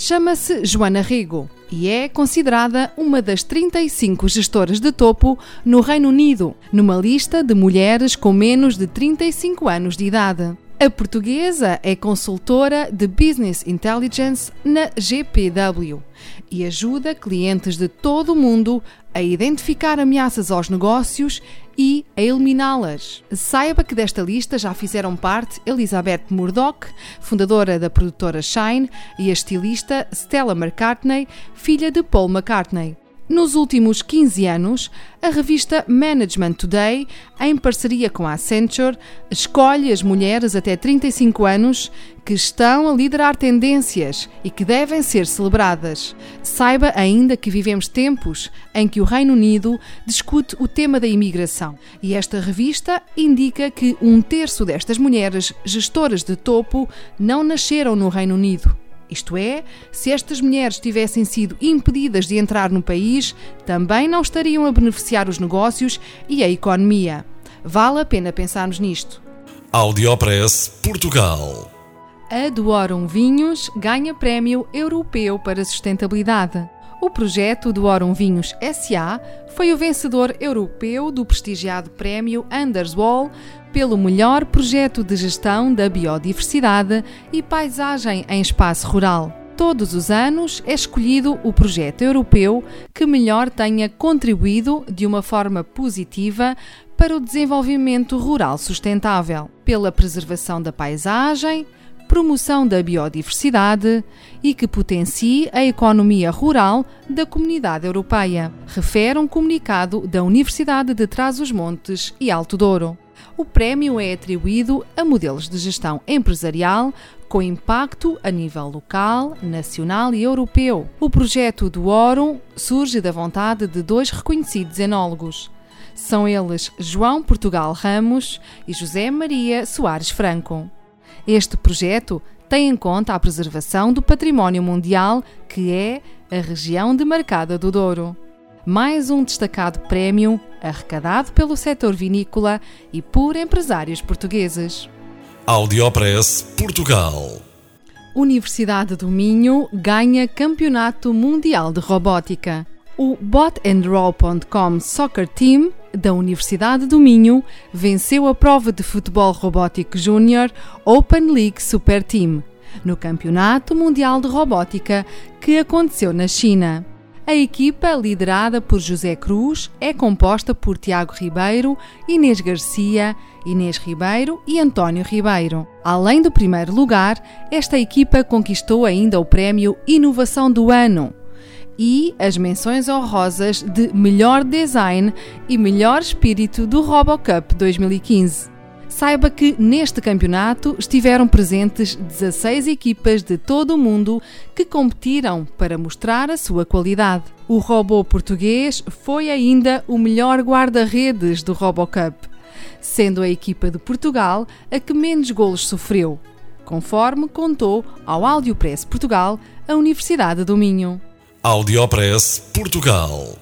Chama-se Joana Rigo e é considerada uma das 35 gestoras de topo no Reino Unido, numa lista de mulheres com menos de 35 anos de idade. A portuguesa é consultora de Business Intelligence na GPW e ajuda clientes de todo o mundo a identificar ameaças aos negócios e a eliminá-las. Saiba que desta lista já fizeram parte Elizabeth Murdoch, fundadora da produtora Shine, e a estilista Stella McCartney, filha de Paul McCartney. Nos últimos 15 anos, a revista Management Today, em parceria com a Accenture, escolhe as mulheres até 35 anos que estão a liderar tendências e que devem ser celebradas. Saiba ainda que vivemos tempos em que o Reino Unido discute o tema da imigração e esta revista indica que um terço destas mulheres gestoras de topo não nasceram no Reino Unido. Isto é, se estas mulheres tivessem sido impedidas de entrar no país, também não estariam a beneficiar os negócios e a economia. Vale a pena pensarmos nisto. Audiopress Portugal. A Duorum Vinhos ganha prémio europeu para sustentabilidade. O projeto Duorum Vinhos SA foi o vencedor europeu do prestigiado prémio Anders Wall pelo melhor projeto de gestão da biodiversidade e paisagem em espaço rural. Todos os anos é escolhido o projeto europeu que melhor tenha contribuído de uma forma positiva para o desenvolvimento rural sustentável, pela preservação da paisagem, promoção da biodiversidade e que potencie a economia rural da comunidade europeia, refere um comunicado da Universidade de Trás-os-Montes e Alto Douro. O prémio é atribuído a modelos de gestão empresarial com impacto a nível local, nacional e europeu. O projeto do Orum surge da vontade de dois reconhecidos enólogos. São eles João Portugal Ramos e José Maria Soares Franco. Este projeto tem em conta a preservação do património mundial, que é a região demarcada do Douro. Mais um destacado prémio arrecadado pelo setor vinícola e por empresários portugueses. Audiopress Portugal. Universidade do Minho ganha Campeonato Mundial de Robótica. O botandroll.com Soccer Team da Universidade do Minho venceu a prova de futebol robótico júnior Open League Super Team no Campeonato Mundial de Robótica que aconteceu na China. A equipa, liderada por José Cruz, é composta por Tiago Ribeiro, Inês Garcia, Inês Ribeiro e António Ribeiro. Além do primeiro lugar, esta equipa conquistou ainda o prémio Inovação do Ano e as menções honrosas de Melhor Design e Melhor Espírito do RoboCup 2015. Saiba que neste campeonato estiveram presentes 16 equipas de todo o mundo que competiram para mostrar a sua qualidade. O robô português foi ainda o melhor guarda-redes do RoboCup, sendo a equipa de Portugal a que menos golos sofreu, conforme contou ao Audiopress Portugal a Universidade do Minho. Audiopress Portugal.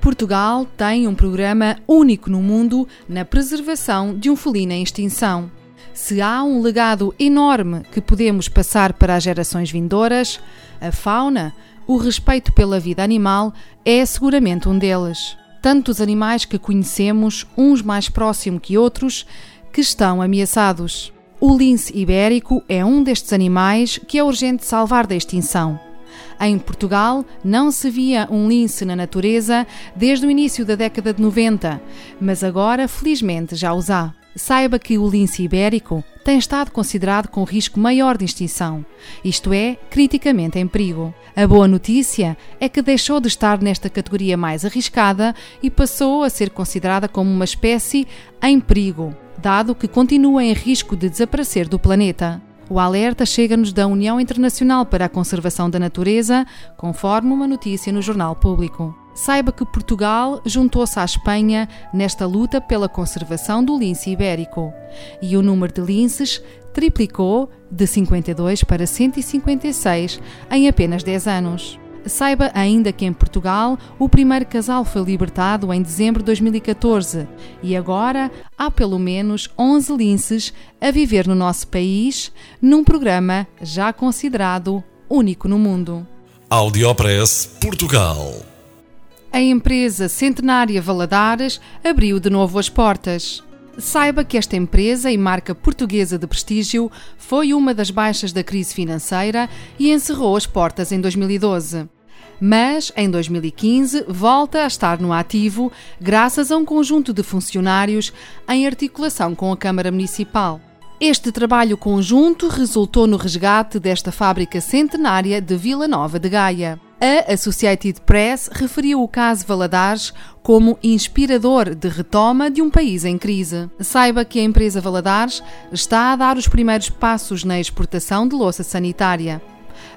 Portugal tem um programa único no mundo na preservação de um felino em extinção. Se há um legado enorme que podemos passar para as gerações vindouras, a fauna, o respeito pela vida animal é seguramente um deles. Tantos animais que conhecemos, uns mais próximos que outros, que estão ameaçados. O lince ibérico é um destes animais que é urgente salvar da extinção. Em Portugal, não se via um lince na natureza desde o início da década de 90, mas agora, felizmente, já os há. Saiba que o lince ibérico tem estado considerado com risco maior de extinção, isto é, criticamente em perigo. A boa notícia é que deixou de estar nesta categoria mais arriscada e passou a ser considerada como uma espécie em perigo. dado que continua em risco de desaparecer do planeta. O alerta chega-nos da União Internacional para a Conservação da Natureza, conforme uma notícia no Jornal Público. Saiba que Portugal juntou-se à Espanha nesta luta pela conservação do lince ibérico e o número de linces triplicou de 52 para 156 em apenas 10 anos. Saiba ainda que em Portugal o primeiro casal foi libertado em dezembro de 2014 e agora há pelo menos 11 linces a viver no nosso país, num programa já considerado único no mundo. Audiopress Portugal. A empresa centenária Valadares abriu de novo as portas. Saiba que esta empresa e marca portuguesa de prestígio foi uma das baixas da crise financeira e encerrou as portas em 2012 mas em 2015 volta a estar no ativo graças a um conjunto de funcionários em articulação com a Câmara Municipal. Este trabalho conjunto resultou no resgate desta fábrica centenária de Vila Nova de Gaia. A Associated Press referiu o caso Valadares como inspirador de retoma de um país em crise. Saiba que a empresa Valadares está a dar os primeiros passos na exportação de louça sanitária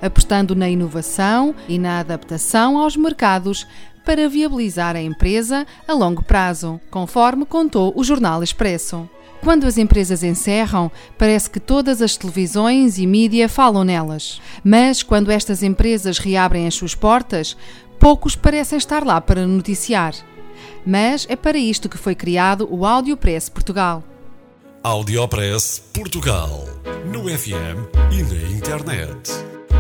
apostando na inovação e na adaptação aos mercados para viabilizar a empresa a longo prazo, conforme contou o Jornal Expresso. Quando as empresas encerram, parece que todas as televisões e mídia falam nelas. Mas quando estas empresas reabrem as suas portas, poucos parecem estar lá para noticiar. Mas é para isto que foi criado o Audiopress Portugal. Audiopress Portugal. No FM e na internet